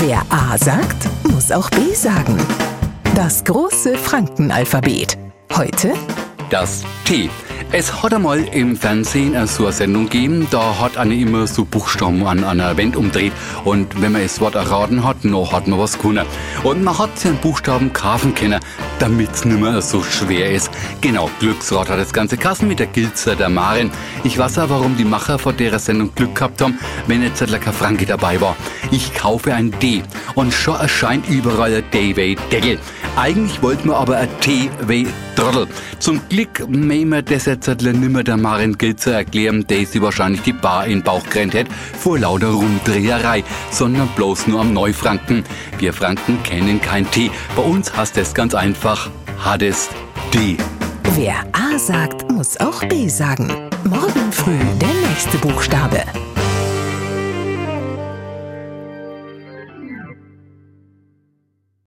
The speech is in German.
Wer A sagt, muss auch B sagen. Das große Frankenalphabet. Heute Das T. Es hat einmal im Fernsehen so eine Sendung gegeben, da hat eine immer so Buchstaben an einer Wand umdreht und wenn man das Wort erraten hat, noch hat man was gewonnen. Und man hat sich einen Buchstaben kaufen können, damit es nicht mehr so schwer ist. Genau, Glücksrad hat das ganze Kassen mit der Gilzer der Maren. Ich weiß auch, warum die Macher vor der Sendung Glück gehabt haben, wenn jetzt kein Franke dabei war. Ich kaufe ein D und schon erscheint überall ein D wie Deckel. Eigentlich wollten wir aber ein T wie Trottel. Zum Glück mögen wir das jetzt halt nimmer der Maren Gilzer erklären, der sie wahrscheinlich die Bar in den Bauch gerannt hat, vor lauter Rumdreherei, sondern bloß nur am Neufranken. Wir Franken kennen kein T. Bei uns heißt es ganz einfach, hat es D. Wer A sagt, muss auch B sagen. Morgen früh der nächste Buchstabe.